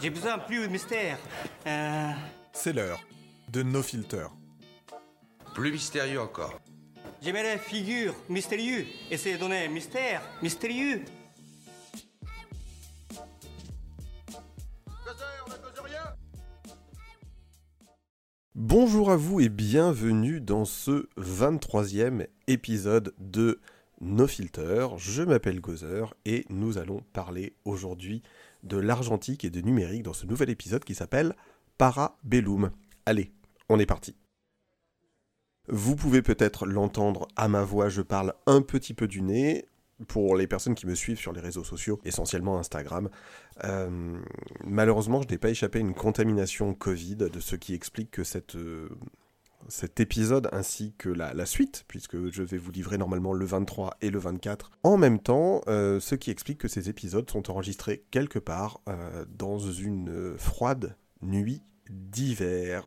J'ai besoin plus de mystère. Euh, C'est l'heure de No Filter. Plus mystérieux encore. J'aimerais figure mystérieux. Essayez de donner mystère mystérieux. Bonjour à vous et bienvenue dans ce 23e épisode de No Filter. Je m'appelle Gozer et nous allons parler aujourd'hui de l'argentique et de numérique dans ce nouvel épisode qui s'appelle Parabellum. Allez, on est parti. Vous pouvez peut-être l'entendre à ma voix, je parle un petit peu du nez. Pour les personnes qui me suivent sur les réseaux sociaux, essentiellement Instagram, euh, malheureusement, je n'ai pas échappé à une contamination Covid, de ce qui explique que cette, euh, cet épisode ainsi que la, suite, puisque je vais vous livrer normalement le 23 et le 24 en même temps, euh, ce qui explique que ces épisodes sont enregistrés quelque part euh, dans une froide nuit d'hiver.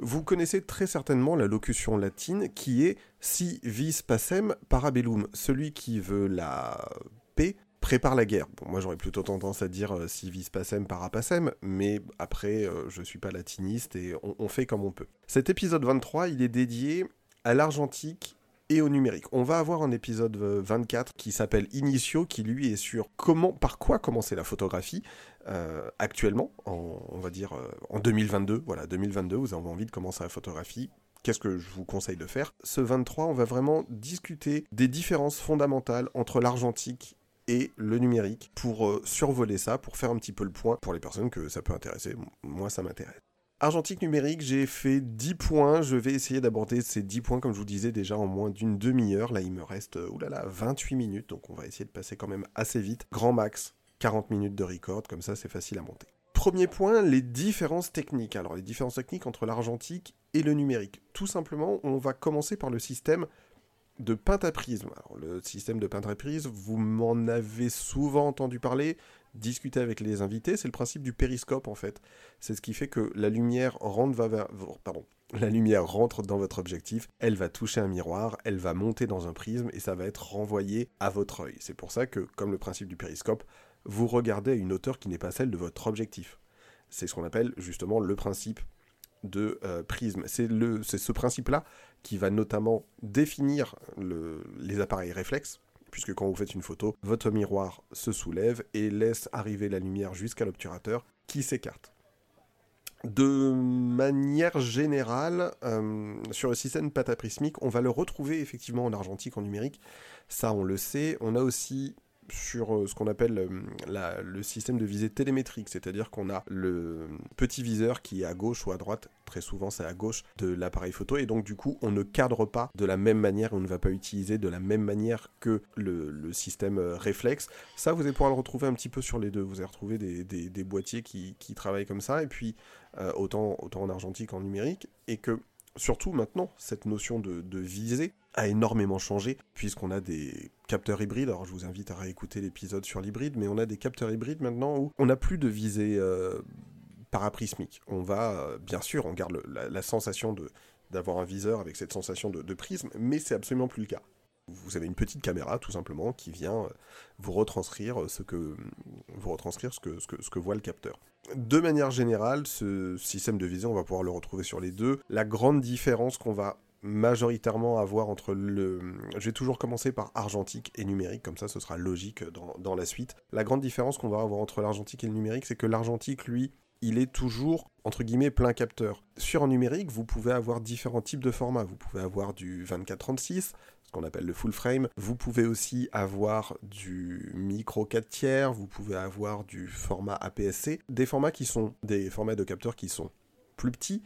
Vous connaissez très certainement la locution latine qui est si vis pacem parabellum, celui qui veut la paix prépare la guerre. Moi j'aurais plutôt tendance à dire euh, si vis pacem para pacem, mais après euh, je suis pas latiniste et on, fait comme on peut. Cet épisode 23, il est dédié à l'argentique et au numérique. On va avoir un épisode 24 qui s'appelle Initio, qui lui est sur comment, par quoi commencer la photographie euh, actuellement, en, on va dire euh, en 2022. Voilà, 2022, vous avez envie de commencer la photographie. Qu'est-ce que je vous conseille de faire? Ce 23, on va vraiment discuter des différences fondamentales entre l'argentique et le numérique pour euh, survoler ça, pour faire un petit peu le point pour les personnes que ça peut intéresser. Moi, ça m'intéresse. Argentique numérique, j'ai fait 10 points. Je vais essayer d'aborder ces 10 points, comme je vous disais, déjà en moins d'une demi-heure. Là, il me reste oulala, 28 minutes, donc on va essayer de passer quand même assez vite. Grand max, 40 minutes de record, comme ça c'est facile à monter. Premier point, les différences techniques. Alors les différences techniques entre l'argentique et le numérique. Tout simplement, on va commencer par le système de pentaprisme. Alors le système de pentaprisme, vous m'en avez souvent entendu parler, discuter avec les invités, c'est le principe du périscope en fait. C'est ce qui fait que la lumière rentre dans votre objectif, elle va toucher un miroir, elle va monter dans un prisme et ça va être renvoyé à votre œil. C'est pour ça que, comme le principe du périscope, vous regardez à une hauteur qui n'est pas celle de votre objectif. C'est ce qu'on appelle justement le principe de euh, prisme. C'est ce principe-là qui va notamment définir le, les appareils réflexes, puisque quand vous faites une photo, votre miroir se soulève et laisse arriver la lumière jusqu'à l'obturateur qui s'écarte. De manière générale, euh, sur le système pataprismique, on va le retrouver effectivement en argentique, en numérique. Ça, on le sait. On a aussi sur euh, ce qu'on appelle euh, le système de visée télémétrique, c'est-à-dire qu'on a le petit viseur qui est à gauche ou à droite, très souvent c'est à gauche de l'appareil photo, et donc du coup on ne cadre pas de la même manière, on ne va pas utiliser de la même manière que le, système euh, réflexe. Ça vous allez pouvoir le retrouver un petit peu sur les deux, vous allez retrouver des, boîtiers qui, travaillent comme ça, et puis autant, en argentique qu'en numérique, et que surtout maintenant, cette notion de visée a énormément changé, puisqu'on a des capteurs hybrides. Alors je vous invite à réécouter l'épisode sur l'hybride, mais on a des capteurs hybrides maintenant où on n'a plus de visée euh, paraprismique. On va, euh, bien sûr, on garde la, sensation de d'avoir un viseur avec cette sensation de, prisme, mais c'est absolument plus le cas. Vous avez une petite caméra, tout simplement, qui vient vous retranscrire ce que, vous retranscrire ce que, ce que, ce que voit le capteur. De manière générale, ce système de visée, on va pouvoir le retrouver sur les deux. La grande différence qu'on va majoritairement avoir entre le... Je vais toujours commencer par argentique et numérique, comme ça ce sera logique dans, dans la suite. La grande différence qu'on va avoir entre l'argentique et le numérique, c'est que l'argentique, lui, il est toujours, entre guillemets, plein capteur. Sur un numérique, vous pouvez avoir différents types de formats. Vous pouvez avoir du 24-36, ce qu'on appelle le full frame. Vous pouvez aussi avoir du micro 4 tiers, vous pouvez avoir du format APS-C. Des formats qui sont des formats de capteurs qui sont plus petits,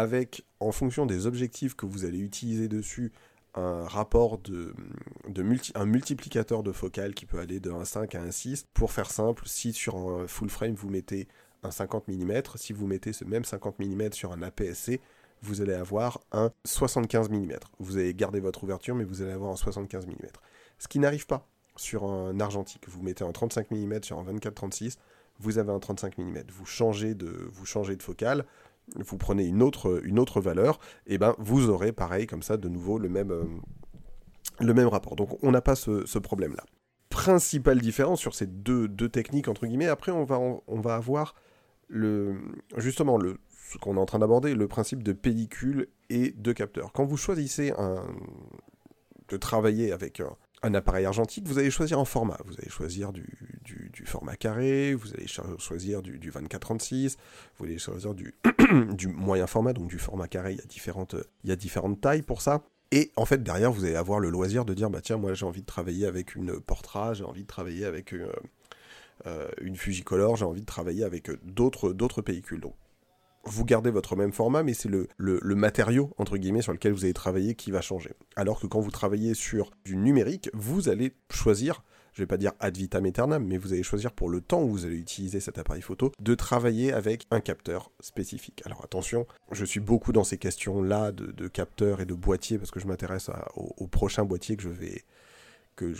avec, en fonction des objectifs que vous allez utiliser dessus, un rapport de, de multi, un multiplicateur de focale qui peut aller de 1.5 à 1.6. Pour faire simple, si sur un full frame vous mettez un 50 mm, si vous mettez ce même 50 mm sur un APS-C, vous allez avoir un 75 mm. Vous allez garder votre ouverture, mais vous allez avoir un 75 mm. Ce qui n'arrive pas sur un argentique. Vous mettez un 35 mm sur un 24-36, vous avez un 35 mm. Vous changez de, vous changez de focale, vous prenez une autre, une autre valeur, et ben vous aurez pareil comme ça de nouveau le même, euh, le même rapport. Donc on n'a pas ce, problème-là. Principale différence sur ces deux, deux, techniques, entre guillemets, après on va, va avoir le, justement le, ce qu'on est en train d'aborder, le principe de pellicule et de capteur. Quand vous choisissez de travailler avec un, appareil argentique, vous allez choisir un format. Vous allez choisir du, format carré, vous allez choisir du, du 24-36, vous allez choisir du, moyen format, donc du format carré, il y, a différentes, tailles pour ça. Et en fait, derrière, vous allez avoir le loisir de dire, bah tiens, moi j'ai envie de travailler avec une Portra, j'ai envie de travailler avec une, euh, une Fujicolor, j'ai envie de travailler avec d'autres, d'autres. Donc, vous gardez votre même format, mais c'est le, matériau, entre guillemets, sur lequel vous allez travailler qui va changer. Alors que quand vous travaillez sur du numérique, vous allez choisir, je vais pas dire ad vitam aeternam, mais vous allez choisir pour le temps où vous allez utiliser cet appareil photo, de travailler avec un capteur spécifique. Alors attention, je suis beaucoup dans ces questions-là de, de capteurs et de boîtiers, parce que je m'intéresse au prochain boîtier que je vais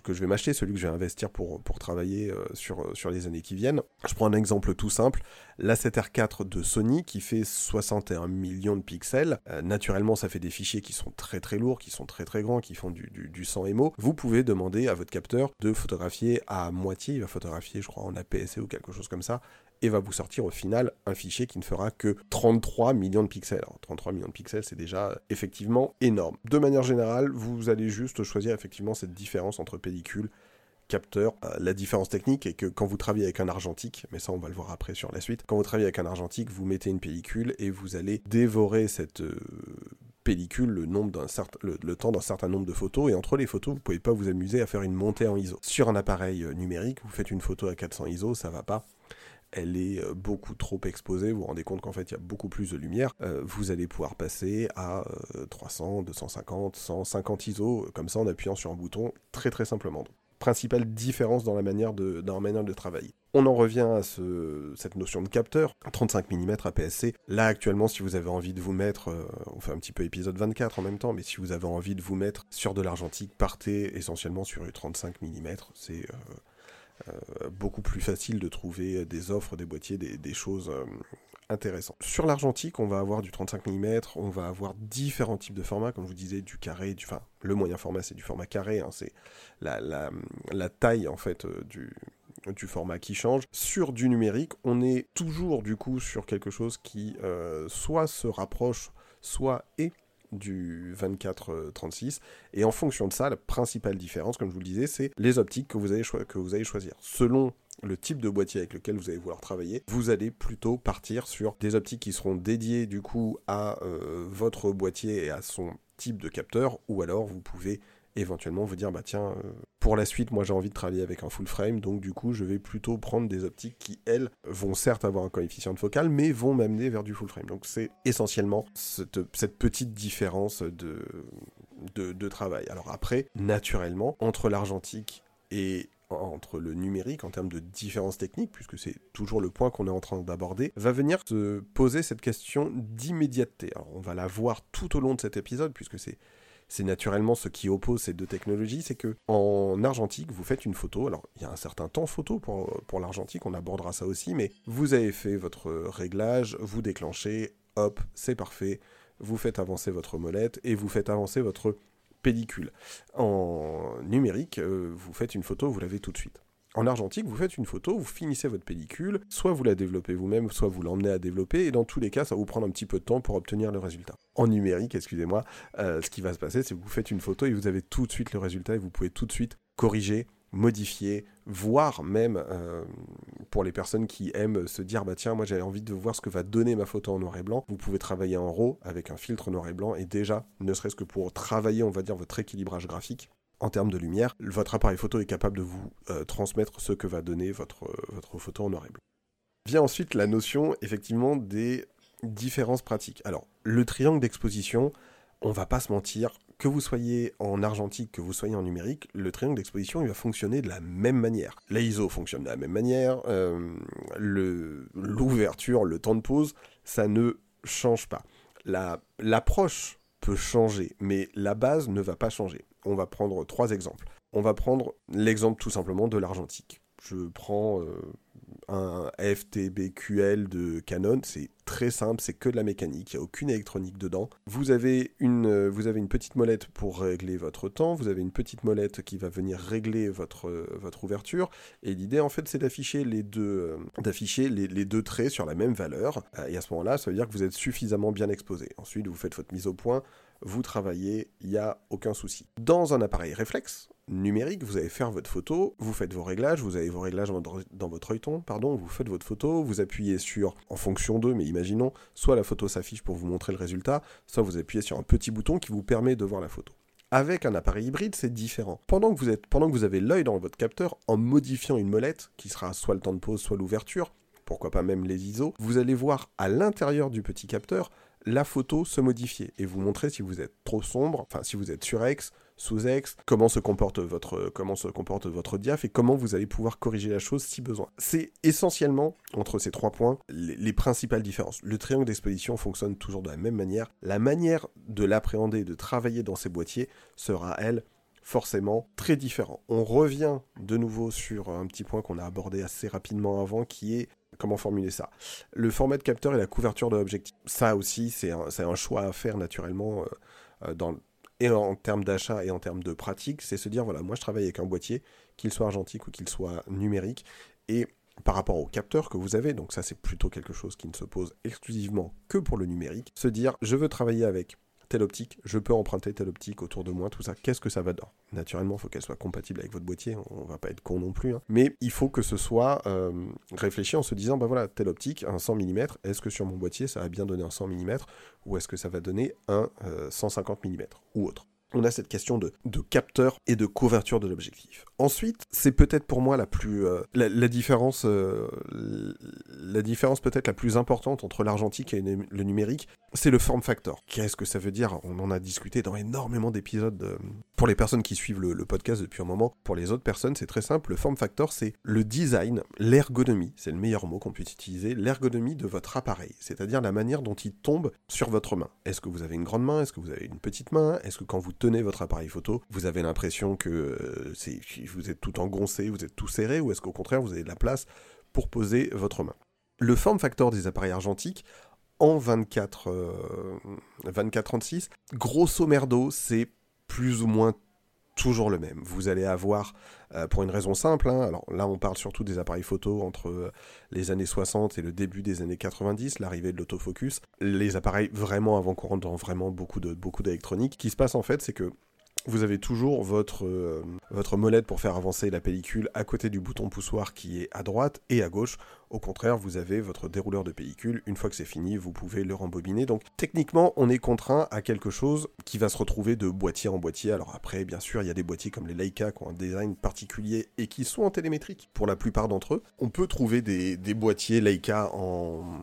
que, je vais m'acheter, celui que je vais investir pour, pour travailler euh, sur, euh, sur les années qui viennent. Je prends un exemple tout simple, la 7R4 de Sony qui fait 61 millions de pixels. Euh, naturellement, ça fait des fichiers qui sont très très lourds, qui sont très très grands, qui font du, du, du 100 MO. Vous pouvez demander à votre capteur de photographier à moitié, il va photographier je crois en APS-C ou quelque chose comme ça, et va vous sortir au final un fichier qui ne fera que 33 millions de pixels. Alors 33 millions de pixels, c'est déjà effectivement énorme. De manière générale, vous allez juste choisir effectivement cette différence entre pellicule, capteur. Euh, la différence technique est que quand vous travaillez avec un argentique, mais ça on va le voir après sur la suite, quand vous travaillez avec un argentique, vous mettez une pellicule et vous allez dévorer cette euh, pellicule le, nombre le, temps d'un certain nombre de photos et entre les photos vous pouvez pas vous amuser à faire une montée en ISO. Sur un appareil euh, numérique, vous faites une photo à 400 ISO, ça va pas elle est euh, beaucoup trop exposée, vous vous rendez compte qu'en fait il y a beaucoup plus de lumière, euh, vous allez pouvoir passer à 300, 250, 150 ISO, comme ça en appuyant sur un bouton, très très simplement. principale différence dans la manière de, dans de travailler. On en revient à ce, cette notion de capteur, 35 mm APS-C. Là actuellement, si vous avez envie de vous mettre, euh, on fait un petit peu épisode 24 en même temps, mais si vous avez envie de vous mettre sur de l'argentique, partez essentiellement sur une 35 mm. C'est euh, beaucoup plus facile de trouver des offres, des boîtiers, des, choses euh, intéressantes. Sur l'argentique, on va avoir du 35 mm, on va avoir différents types de formats, comme je vous disais, du carré, du, enfin, le moyen format c'est du format carré, hein, c'est la, taille en fait euh, du format qui change. Sur du numérique, on est toujours du coup sur quelque chose qui soit se rapproche, soit est du 24-36. Et en fonction de ça, la principale différence, comme je vous le disais, c'est les optiques que vous allez, que vous allez choisir. Selon le type de boîtier avec lequel vous allez vouloir travailler, vous allez plutôt partir sur des optiques qui seront dédiées du coup à euh, votre boîtier et à son type de capteur, ou alors vous pouvez éventuellement vous dire bah tiens euh, pour la suite moi j'ai envie de travailler avec un full frame donc du coup je vais plutôt prendre des optiques qui elles vont certes avoir un coefficient de focal mais vont m'amener vers du full frame donc c'est essentiellement cette, petite différence de, de, travail alors après naturellement entre l'argentique et entre le numérique en termes de différence technique, puisque c'est toujours le point qu'on est en train d'aborder, va venir se poser cette question d'immédiateté. Alors on va la voir tout au long de cet épisode, puisque c'est c'est naturellement ce qui oppose ces deux technologies, c'est que en argentique, vous faites une photo. Alors, il y a un certain temps photo pour, pour l'argentique, on abordera ça aussi, mais vous avez fait votre réglage, vous déclenchez, hop, c'est parfait. Vous faites avancer votre molette et vous faites avancer votre pellicule. En numérique, euh, vous faites une photo, vous l'avez tout de suite. En argentique, vous faites une photo, vous finissez votre pellicule, soit vous la développez vous-même, soit vous l'emmenez à développer, et dans tous les cas, ça va vous prendre un petit peu de temps pour obtenir le résultat. En numérique, excusez-moi, euh, ce qui va se passer, c'est que vous faites une photo et vous avez tout de suite le résultat, et vous pouvez tout de suite corriger, modifier, voire même euh, pour les personnes qui aiment se dire bah tiens moi j'ai envie de voir ce que va donner ma photo en noir et blanc, vous pouvez travailler en RAW avec un filtre noir et blanc et déjà ne serait-ce que pour travailler on va dire votre équilibrage graphique, en termes de lumière, votre appareil photo est capable de vous euh, transmettre ce que va donner votre, euh, photo en noir. Vient ensuite la notion effectivement des différences pratiques. Alors, le triangle d'exposition, on va pas se mentir, que vous soyez en argentique, que vous soyez en numérique, le triangle d'exposition il va fonctionner de la même manière. L'ISO fonctionne de la même manière, euh, l'ouverture, le, temps de pause, ça ne change pas. L'approche peut changer, mais la base ne va pas changer. On va prendre trois exemples. On va prendre l'exemple tout simplement de l'argentique. Je prends, euh, un FTBQL de Canon, c'est très simple, c'est que de la mécanique, il n'y a aucune électronique dedans. Vous avez, une, euh, vous avez une petite molette pour régler votre temps, vous avez une petite molette qui va venir régler votre, euh, votre ouverture, et l'idée en fait c'est d'afficher les deux, euh, les, deux traits sur la même valeur, et à ce moment-là ça veut dire que vous êtes suffisamment bien exposé. Ensuite vous faites votre mise au point, vous travaillez, il n'y a aucun souci. Dans un appareil réflexe, numérique, vous allez faire votre photo, vous faites vos réglages, vous avez vos réglages dans votre œilleton, pardon, vous faites votre photo, vous appuyez sur, en fonction d'eux, mais imaginons, soit la photo s'affiche pour vous montrer le résultat, soit vous appuyez sur un petit bouton qui vous permet de voir la photo. Avec un appareil hybride, c'est différent. Pendant que vous, avez l'œil dans votre capteur, en modifiant une molette, qui sera soit le temps de pause, soit l'ouverture, pourquoi pas même les ISO, vous allez voir à l'intérieur du petit capteur la photo se modifier et vous montrer si vous êtes trop sombre, enfin si vous êtes surex, sous-ex, comment se comporte votre comment se comporte votre et comment vous allez pouvoir corriger la chose si besoin. C'est essentiellement entre ces trois points les, les principales différences. Le triangle d'exposition fonctionne toujours de la même manière. La manière de l'appréhender, de travailler dans ces boîtiers sera elle forcément très différent. On revient de nouveau sur un petit point qu'on a abordé assez rapidement avant qui est comment formuler ça Le format de capteur et la couverture de l'objectif. Ça aussi, c'est un, choix à faire naturellement euh, euh, dans, et en termes d'achat et en termes de pratique. C'est se dire, voilà, moi je travaille avec un boîtier, qu'il soit argentique ou qu'il soit numérique, et par rapport au capteur que vous avez, donc ça c'est plutôt quelque chose qui ne se pose exclusivement que pour le numérique, se dire, je veux travailler avec telle optique, je peux emprunter telle optique autour de moi, tout ça, qu'est-ce que ça va donner Naturellement, il faut qu'elle soit compatible avec votre boîtier, on va pas être con non plus, hein. mais il faut que ce soit euh, réfléchi en se disant, ben voilà, telle optique, un 100 mm, est-ce que sur mon boîtier ça va bien donner un 100 mm, ou est-ce que ça va donner un 150 euh, mm, ou autre on a cette question de, capteur et de couverture de l'objectif. Ensuite, c'est peut-être pour moi la plus euh, la, différence euh, la différence peut-être la plus importante entre l'argentique et le numérique, c'est le form factor. Qu'est-ce que ça veut dire? On en a discuté dans énormément d'épisodes euh, pour les personnes qui suivent le, podcast depuis un moment. Pour les autres personnes, c'est très simple. Le form factor, c'est le design, l'ergonomie, c'est le meilleur mot qu'on puisse utiliser, l'ergonomie de votre appareil, c'est-à-dire la manière dont il tombe sur votre main. Est-ce que vous avez une grande main? Est-ce que vous avez une petite main? Est-ce que quand vous tenez votre appareil photo, vous avez l'impression que euh, vous êtes tout engoncé, vous êtes tout serré, ou est-ce qu'au contraire vous avez de la place pour poser votre main? Le form factor des appareils argentiques, en 24, 24-36, euh, grosso merdo, c'est plus ou moins toujours le même. Vous allez avoir, euh, pour une raison simple, hein, alors là on parle surtout des appareils photo entre euh, les années 60 et le début des années 90, l'arrivée de l'autofocus, les appareils vraiment avant-courant dans vraiment beaucoup beaucoup d'électronique. Ce qui se passe en fait, c'est que vous avez toujours votre, euh, votre molette pour faire avancer la pellicule à côté du bouton poussoir qui est à droite et à gauche. Au contraire, vous avez votre dérouleur de pellicule. Une fois que c'est fini, vous pouvez le rembobiner. Donc techniquement, on est contraint à quelque chose qui va se retrouver de boîtier en boîtier. Alors après, bien sûr, il y a des boîtiers comme les Leica qui ont un design particulier et qui sont en télémétrique pour la plupart d'entre eux. On peut trouver des, des boîtiers Leica en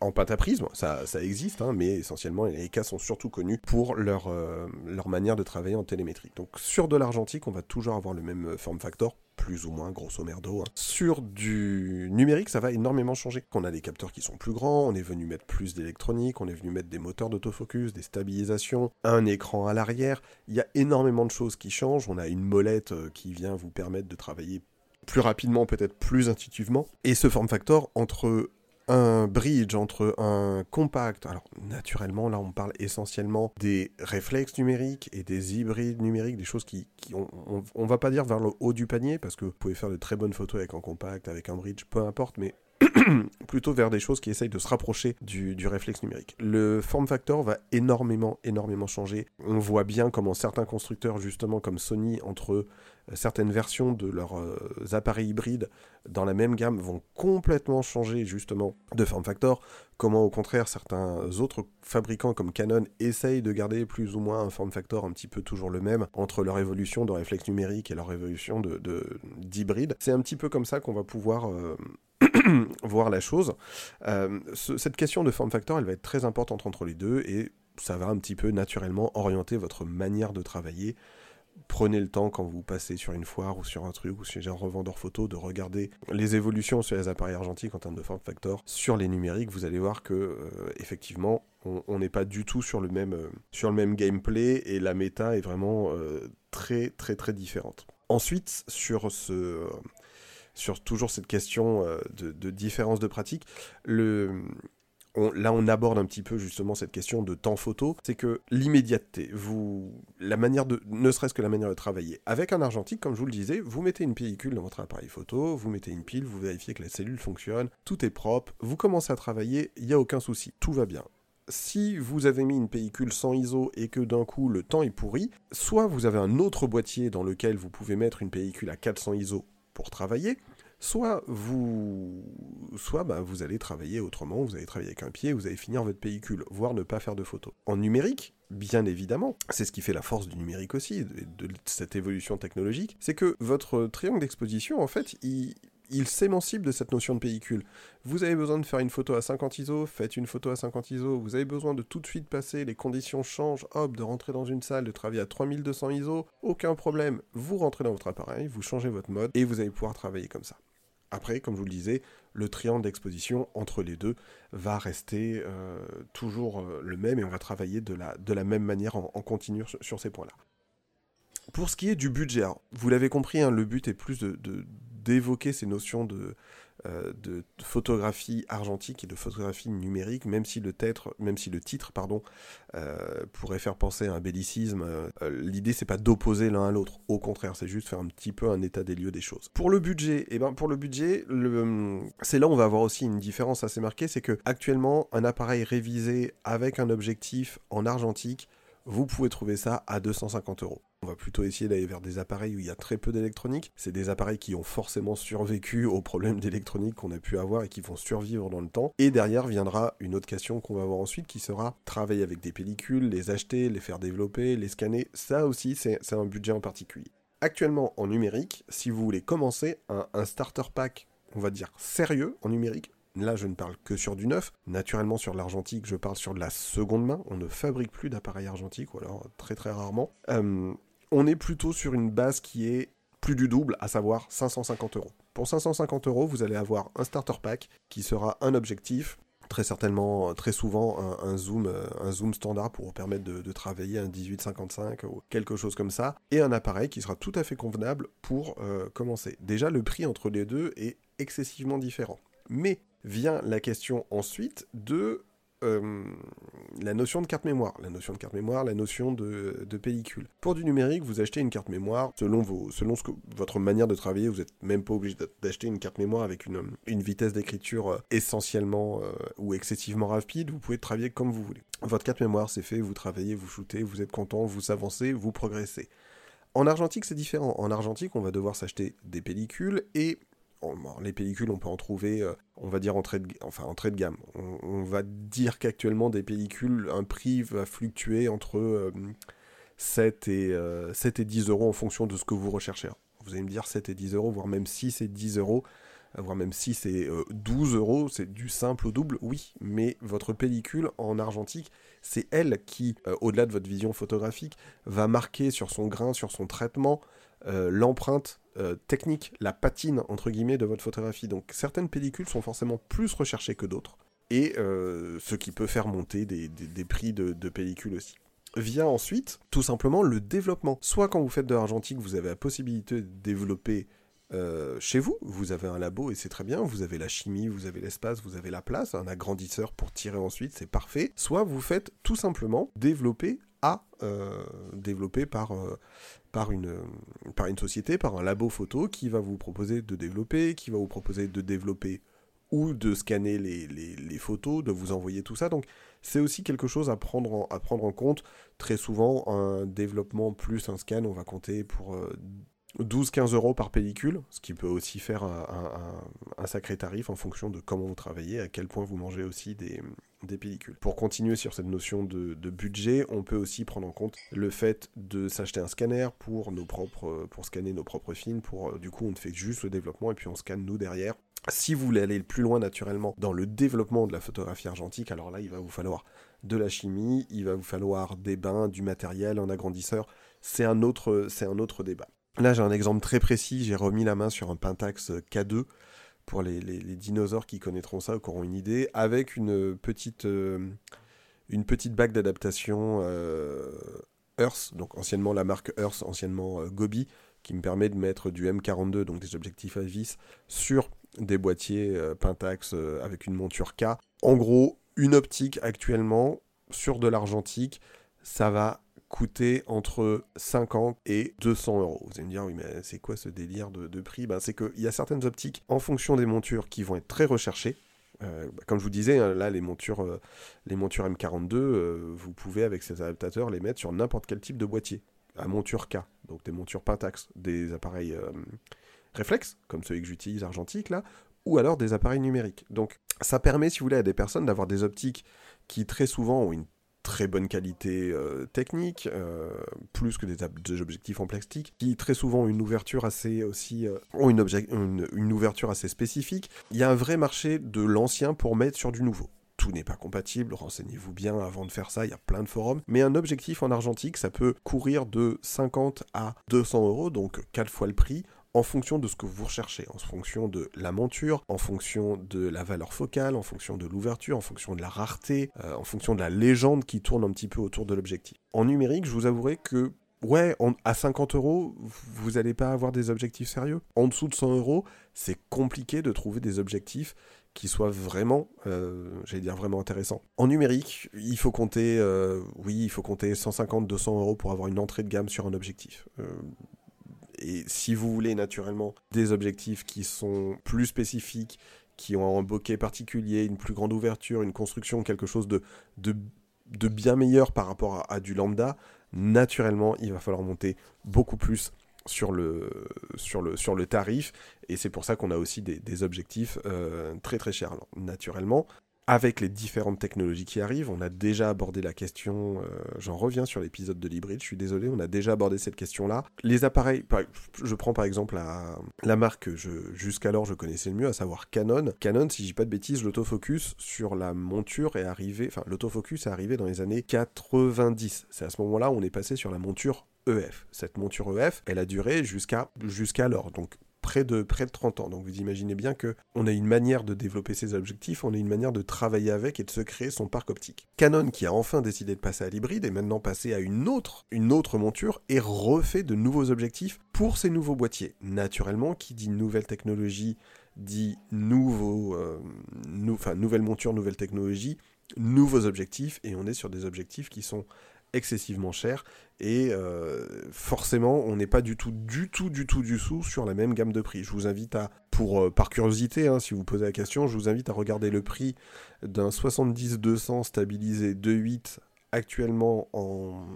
en pâte à prisme, ça, existe, hein, mais essentiellement les Leica sont surtout connus pour leur, euh, leur manière de travailler en télémétrie. Donc sur de l'argentique, on va toujours avoir le même euh, form factor, plus ou moins grosso merdo. Hein. Sur du numérique, ça va énormément changer. On a des capteurs qui sont plus grands, on est venu mettre plus d'électronique, on est venu mettre des moteurs d'autofocus, des stabilisations, un écran à l'arrière. Il y a énormément de choses qui changent. On a une molette euh, qui vient vous permettre de travailler plus rapidement, peut-être plus intuitivement. Et ce form factor, entre un bridge entre un compact, alors naturellement là on parle essentiellement des réflexes numériques et des hybrides numériques, des choses qui, on, on, va pas dire vers le haut du panier parce que vous pouvez faire de très bonnes photos avec un compact, avec un bridge, peu importe, mais plutôt vers des choses qui essayent de se rapprocher du, du, réflexe numérique. Le form factor va énormément, énormément changer. On voit bien comment certains constructeurs, justement comme Sony, entre certaines versions de leurs euh, appareils hybrides dans la même gamme vont complètement changer justement de form factor, comment au contraire certains autres fabricants comme Canon essayent de garder plus ou moins un form factor un petit peu toujours le même entre leur évolution de réflexe numérique et leur évolution de, d'hybride. C'est un petit peu comme ça qu'on va pouvoir euh, voir la chose. Euh, cette question de form factor, elle va être très importante entre les deux et ça va un petit peu naturellement orienter votre manière de travailler prenez le temps quand vous passez sur une foire ou sur un truc ou chez un revendeur photo de regarder les évolutions sur les appareils argentiques en termes de form factor sur les numériques, vous allez voir que euh, effectivement on n'est pas du tout sur le même euh, sur le même gameplay et la méta est vraiment euh, très très très différente. Ensuite sur ce sur toujours cette question de, différence de pratique. Le, là, on aborde un petit peu justement cette question de temps photo. C'est que l'immédiateté, vous, la manière de, ne serait-ce que la manière de travailler. Avec un argentique, comme je vous le disais, vous mettez une pellicule dans votre appareil photo, vous mettez une pile, vous vérifiez que la cellule fonctionne, tout est propre, vous commencez à travailler, il n'y a aucun souci, tout va bien si vous avez mis une pellicule sans ISO et que d'un coup le temps est pourri, soit vous avez un autre boîtier dans lequel vous pouvez mettre une pellicule à 400 ISO pour travailler, soit vous, soit bah, vous allez travailler autrement, vous allez travailler avec un pied, vous allez finir votre pellicule, voire ne pas faire de photos. En numérique, bien évidemment, c'est ce qui fait la force du numérique aussi, de, cette évolution technologique, c'est que votre triangle d'exposition, en fait, il, il s'émancipe de cette notion de pellicule. Vous avez besoin de faire une photo à 50 ISO, faites une photo à 50 ISO. Vous avez besoin de tout de suite passer, les conditions changent, hop, de rentrer dans une salle, de travailler à 3200 ISO, aucun problème. Vous rentrez dans votre appareil, vous changez votre mode et vous allez pouvoir travailler comme ça. Après, comme je vous le disais, le triangle d'exposition entre les deux va rester euh, toujours euh, le même et on va travailler de la, de la même manière en, continu sur, ces points-là. Pour ce qui est du budget, vous l'avez compris, hein, le but est plus de, d'évoquer ces notions de, euh, de photographie argentique et de photographie numérique, même si le, titre, même si le titre pardon, euh, pourrait faire penser à un bellicisme. Euh, l'idée, c'est pas d'opposer l'un à l'autre. Au contraire, c'est juste faire un petit peu un état des lieux des choses. Pour le budget, eh ben, pour le budget, c'est là où on va avoir aussi une différence assez marquée, c'est que actuellement, un appareil révisé avec un objectif en argentique, vous pouvez trouver ça à 250 euros. On va plutôt essayer d'aller vers des appareils où il y a très peu d'électronique. C'est des appareils qui ont forcément survécu aux problèmes d'électronique qu'on a pu avoir et qui vont survivre dans le temps. Et derrière viendra une autre question qu'on va voir ensuite qui sera travailler avec des pellicules, les acheter, les faire développer, les scanner. Ça aussi, c'est un budget en particulier. Actuellement, en numérique, si vous voulez commencer un, un starter pack, on va dire sérieux en numérique, Là, je ne parle que sur du neuf. Naturellement, sur l'argentique, je parle sur de la seconde main. On ne fabrique plus d'appareils argentiques, ou alors très très rarement. Euh, on est plutôt sur une base qui est plus du double, à savoir 550 euros. Pour 550 euros, vous allez avoir un starter pack qui sera un objectif, très certainement, très souvent un, zoom, euh, un zoom standard pour permettre de, travailler un 18-55 ou quelque chose comme ça, et un appareil qui sera tout à fait convenable pour euh, commencer. Déjà, le prix entre les deux est excessivement différent. Mais vient la question ensuite de euh, la notion de carte mémoire. La notion de carte mémoire, la notion de, pellicule. Pour du numérique, vous achetez une carte mémoire selon, vos, selon ce que, votre manière de travailler. Vous n'êtes même pas obligé d'acheter une carte mémoire avec une, vitesse d'écriture euh, essentiellement euh, ou excessivement rapide. Vous pouvez travailler comme vous voulez. Votre carte mémoire, c'est fait, vous travaillez, vous shootez, vous êtes content, vous avancez, vous progressez. En argentique, c'est différent. En argentique, on va devoir s'acheter des pellicules et les pellicules, on peut en trouver, euh, on va dire, entrée de, enfin, de gamme. On, va dire qu'actuellement, des pellicules, un prix va fluctuer entre 7, euh, et, 7 euh, et 10 euros en fonction de ce que vous recherchez. Vous allez me dire 7 et 10 euros, voire même 6 et 10 euros, voire même 6 et 12 euros, c'est du simple au double, oui, mais votre pellicule en argentique, c'est elle qui, au-delà de votre vision photographique, va marquer sur son grain, sur son traitement, l'empreinte euh, technique, la patine entre guillemets de votre photographie. Donc certaines pellicules sont forcément plus recherchées que d'autres, et euh, ce qui peut faire monter des, prix de, pellicules aussi. Vient ensuite tout simplement le développement. Soit quand vous faites de l'argentique, vous avez la possibilité de développer euh, chez vous, vous avez un labo et c'est très bien, vous avez la chimie, vous avez l'espace, vous avez la place, un agrandisseur pour tirer ensuite, c'est parfait. Soit vous faites tout simplement développer à développer par, par une, par une société, par un labo photo qui va vous proposer de développer, qui va vous proposer de développer ou de scanner les, photos, de vous envoyer tout ça. Donc c'est aussi quelque chose à prendre, en, à prendre en compte. Très souvent, un développement plus un scan, on va compter pour 12-15 euh, euros par pellicule, ce qui peut aussi faire un, sacré tarif en fonction de comment vous travaillez, à quel point vous mangez aussi des, pellicules. Pour continuer sur cette notion de, budget, on peut aussi prendre en compte le fait de s'acheter un scanner pour nos propres, pour scanner nos propres films. Pour euh, du coup, on fait juste le développement et puis on scanne nous derrière. Si vous voulez aller plus loin naturellement dans le développement de la photographie argentique, alors là, il va vous falloir de la chimie, il va vous falloir des bains, du matériel, un agrandisseur. C'est un c'est un autre débat. Là, j'ai un exemple très précis. J'ai remis la main sur un Pentax K2 pour les, dinosaures qui connaîtront ça ou qui auront une idée, avec une petite, euh, bague d'adaptation euh, Earth, donc anciennement la marque Earth, anciennement euh, Gobi, qui me permet de mettre du M42, donc des objectifs à vis, sur des boîtiers Pentax avec une monture K. En gros, une optique actuellement sur de l'argentique, ça va coûter entre 50 et 200 euros. Vous allez me dire, oui, mais c'est quoi ce délire de, prix? Ben, C'est qu'il y a certaines optiques en fonction des montures qui vont être très recherchées. Euh, bah, comme je vous disais, hein, là, les montures, les montures M42, vous pouvez, avec ces adaptateurs, les mettre sur n'importe quel type de boîtier, à monture K, donc des montures Pentax, des appareils réflexes, comme celui que j'utilise argentique là, ou alors des appareils numériques. Donc ça permet, si vous voulez, à des personnes d'avoir des optiques qui très souvent ont une très bonne qualité euh, technique, euh, plus que des, objectifs en plastique, qui très souvent ont une ouverture assez aussi euh, ont une, une, ouverture assez spécifique. Il y a un vrai marché de l'ancien pour mettre sur du nouveau. Tout n'est pas compatible, renseignez-vous bien avant de faire ça, il y a plein de forums. Mais un objectif en argentique, ça peut courir de 50 à 200 euros, donc 4 fois le prix en fonction de ce que vous recherchez, en fonction de la monture, en fonction de la valeur focale, en fonction de l'ouverture, en fonction de la rareté, euh, en fonction de la légende qui tourne un petit peu autour de l'objectif. En numérique, je vous avouerai que ouais, à 50 euros, vous n'allez pas avoir des objectifs sérieux. En dessous de 100 euros, c'est compliqué de trouver des objectifs qui soient vraiment, euh, j'allais dire vraiment intéressants. En numérique, il faut compter, euh, oui, il faut compter 150-200 euros pour avoir une entrée de gamme sur un objectif. Et si vous voulez naturellement des objectifs qui sont plus spécifiques, qui ont un bokeh particulier, une plus grande ouverture, une construction, quelque chose de, bien meilleur par rapport à, du lambda, naturellement, il va falloir monter beaucoup plus sur le tarif. Et c'est pour ça qu'on a aussi des, objectifs euh, très très chers. naturellement, avec les différentes technologies qui arrivent. On a déjà abordé la question, euh, j'en reviens sur l'épisode de l'hybride, je suis désolé, on a déjà abordé cette question-là. Les appareils, je prends par exemple la, marque que jusqu'alors je connaissais le mieux, à savoir Canon. Canon, si je dis pas de bêtises, l'autofocus sur la monture est arrivé, enfin l'autofocus est arrivé dans les années 90. C'est à ce moment-là où on est passé sur la monture EF. Cette monture EF, elle a duré jusqu'à jusqu'alors. Donc près de, près de 30 ans. Donc vous imaginez bien que on a une manière de développer ses objectifs, on a une manière de travailler avec et de se créer son parc optique. Canon qui a enfin décidé de passer à l'hybride et maintenant passé à une autre, monture et refait de nouveaux objectifs pour ces nouveaux boîtiers. Naturellement, qui dit nouvelle technologie dit nouveau, euh, nouvelle monture, nouvelle technologie, nouveaux objectifs et on est sur des objectifs qui sont excessivement cher et euh, forcément on n'est pas du tout du tout du tout du tout sur la même gamme de prix. Je vous invite à, pour euh, par curiosité, hein, si vous posez la question, je vous invite à regarder le prix d'un 70-200 stabilisé 2.8 actuellement en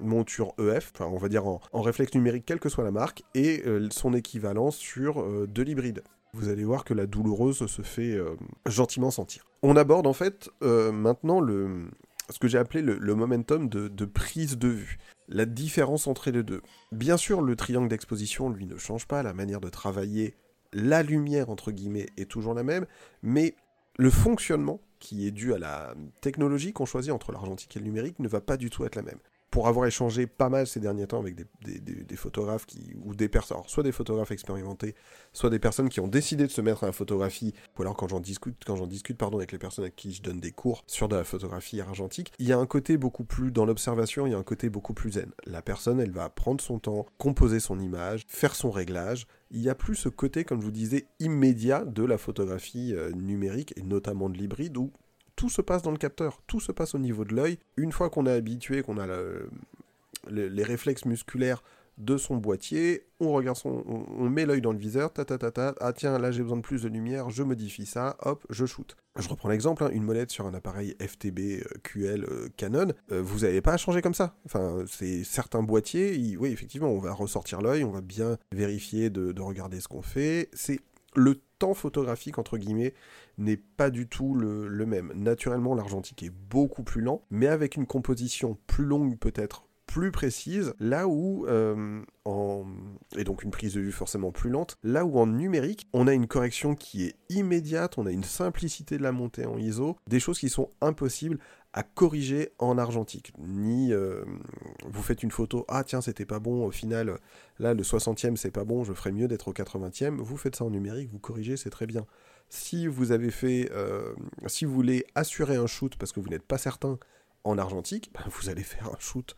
monture EF, enfin on va dire en, réflexe numérique quelle que soit la marque, et euh, son équivalent sur de l'hybride. Vous allez voir que la douloureuse se fait gentiment sentir. On aborde en fait maintenant le, ce que j'ai appelé le, momentum de, prise de vue. La différence entre les deux. Bien sûr, le triangle d'exposition, lui, ne change pas, la manière de travailler la lumière, entre guillemets, est toujours la même, mais le fonctionnement, qui est dû à la technologie qu'on choisit entre l'argentique et le numérique, ne va pas du tout être la même pour avoir échangé pas mal ces derniers temps avec des, photographes qui, ou des personnes, soit des photographes expérimentés, soit des personnes qui ont décidé de se mettre à la photographie, ou alors quand j'en discute, quand j'en discute pardon, avec les personnes à qui je donne des cours sur de la photographie argentique, il y a un côté beaucoup plus dans l'observation, il y a un côté beaucoup plus zen. La personne, elle va prendre son temps, composer son image, faire son réglage. Il n'y a plus ce côté, comme je vous disais, immédiat de la photographie euh, numérique et notamment de l'hybride où tout se passe dans le capteur, tout se passe au niveau de l'œil. Une fois qu'on est habitué, qu'on a les réflexes musculaires de son boîtier, on regarde son, on, met l'œil dans le viseur, ta ta ta ta, ah tiens là j'ai besoin de plus de lumière, je modifie ça, hop, je shoot. Je reprends l'exemple, hein, une molette sur un appareil FTB euh, QL euh, Canon, euh, vous n'avez pas à changer comme ça. Enfin, c'est certains boîtiers, oui effectivement, on va ressortir l'œil, on va bien vérifier de, de regarder ce qu'on fait. C'est le temps photographique, entre guillemets, n'est pas du tout le, même. Naturellement, l'argentique est beaucoup plus lent, mais avec une composition plus longue peut-être plus précise, là où, euh, en... et donc une prise de vue forcément plus lente, là où en numérique, on a une correction qui est immédiate, on a une simplicité de la montée en ISO, des choses qui sont impossibles à corriger en argentique. Ni euh, vous faites une photo, ah tiens c'était pas bon, au final là le 60e c'est pas bon, je ferais mieux d'être au 80e, vous faites ça en numérique, vous corrigez, c'est très bien. Si vous avez fait, euh, si vous voulez assurer un shoot parce que vous n'êtes pas certain en argentique, ben, vous allez faire un shoot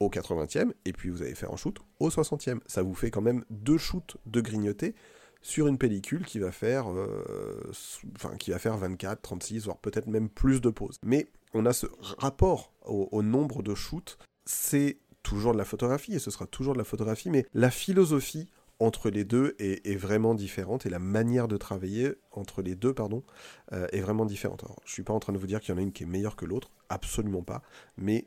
au 80e, et puis vous allez faire un shoot au 60e. Ça vous fait quand même deux shoots de grignoter sur une pellicule qui va faire, euh, enfin, qui va faire 24, 36, voire peut-être même plus de pauses. Mais on a ce rapport au, nombre de shoots, c'est toujours de la photographie, et ce sera toujours de la photographie, mais la philosophie entre les deux est, vraiment différente et la manière de travailler entre les deux pardon euh, est vraiment différente. Alors, je suis pas en train de vous dire qu'il y en a une qui est meilleure que l'autre, absolument pas, mais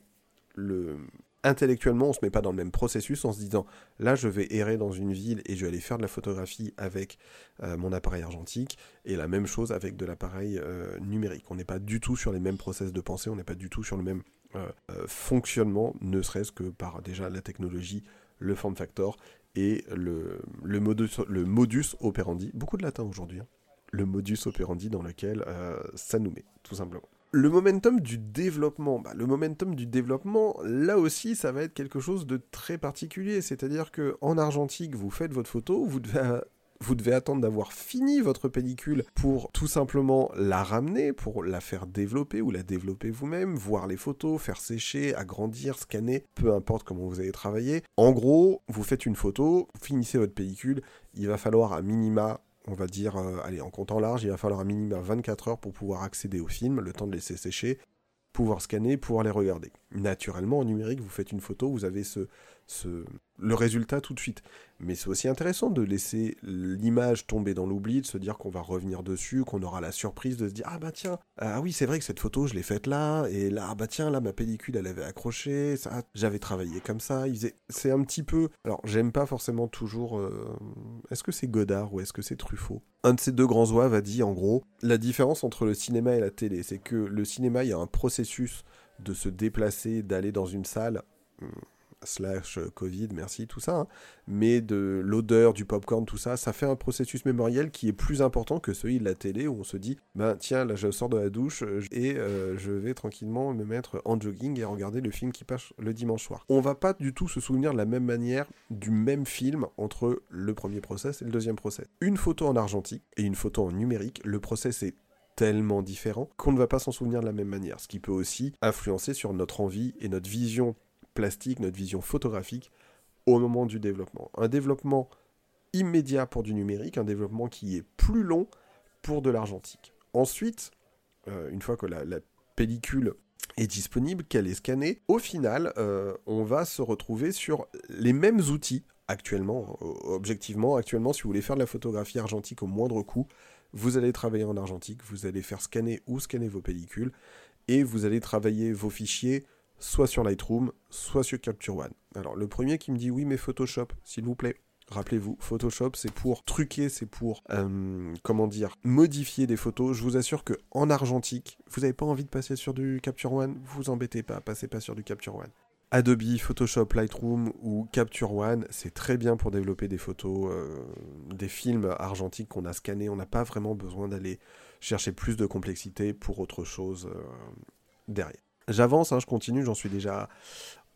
le, intellectuellement, on se met pas dans le même processus en se disant là, je vais errer dans une ville et je vais aller faire de la photographie avec euh, mon appareil argentique et la même chose avec de l'appareil euh, numérique. On n'est pas du tout sur les mêmes process de pensée, on n'est pas du tout sur le même euh, fonctionnement, ne serait-ce que par déjà la technologie, le form factor et le, modus operandi. Beaucoup de latin aujourd'hui. Hein. le modus operandi dans lequel ça nous met, tout simplement. Le momentum du développement, bah, le momentum du développement, là aussi, ça va être quelque chose de très particulier. C'est-à-dire que en argentique, vous faites votre photo, vous devez vous devez attendre d'avoir fini votre pellicule pour tout simplement la ramener, pour la faire développer ou la développer vous-même, voir les photos, faire sécher, agrandir, scanner, peu importe comment vous allez travailler. En gros, vous faites une photo, finissez votre pellicule, il va falloir à minima on va dire, euh, allez, en comptant large, il va falloir un minimum 24 heures pour pouvoir accéder au film, le temps de laisser sécher, pouvoir scanner, pouvoir les regarder. Naturellement, en numérique, vous faites une photo, vous avez ce, le résultat tout de suite. Mais c'est aussi intéressant de laisser l'image tomber dans l'oubli, de se dire qu'on va revenir dessus, qu'on aura la surprise de se dire ah bah tiens, ah oui c'est vrai que cette photo je l'ai faite là, et là ah bah tiens là ma pellicule elle avait accroché, ça j'avais travaillé comme ça. C'est un petit peu, alors j'aime pas forcément toujours. Euh, est-ce que c'est Godard ou est-ce que c'est Truffaut? Un de ces deux grands oies a dit en gros la différence entre le cinéma et la télé, c'est que le cinéma il y a un processus de se déplacer, d'aller dans une salle hmm, slash euh, Covid, merci, tout ça, hein. mais de l'odeur, du popcorn, tout ça, ça fait un processus mémoriel qui est plus important que celui de la télé où on se dit, ben tiens, là je sors de la douche euh, et euh, je vais tranquillement me mettre en jogging et regarder le film qui passe le dimanche soir. On va pas du tout se souvenir de la même manière du même film entre le premier process et le deuxième process. Une photo en argentique et une photo en numérique, le process est tellement différent qu'on ne va pas s'en souvenir de la même manière, ce qui peut aussi influencer sur notre envie et notre vision plastique, notre vision photographique au moment du développement. Un développement immédiat pour du numérique, un développement qui est plus long pour de l'argentique. Ensuite, euh, une fois que la, pellicule est disponible, qu'elle est scannée, au final, euh, on va se retrouver sur les mêmes outils actuellement, objectivement, actuellement, si vous voulez faire de la photographie argentique au moindre coût, vous allez travailler en argentique, vous allez faire scanner ou scanner vos pellicules, et vous allez travailler vos fichiers soit sur Lightroom, soit sur Capture One. Alors le premier qui me dit oui mais Photoshop, s'il vous plaît. Rappelez-vous, Photoshop, c'est pour truquer, c'est pour, euh, comment dire, modifier des photos. Je vous assure que en argentique, vous n'avez pas envie de passer sur du Capture One, vous embêtez pas, passez pas sur du Capture One. Adobe, Photoshop, Lightroom ou Capture One, c'est très bien pour développer des photos, euh, des films argentiques qu'on a scannés. On n'a pas vraiment besoin d'aller chercher plus de complexité pour autre chose euh, derrière. J'avance, hein, je continue, j'en suis déjà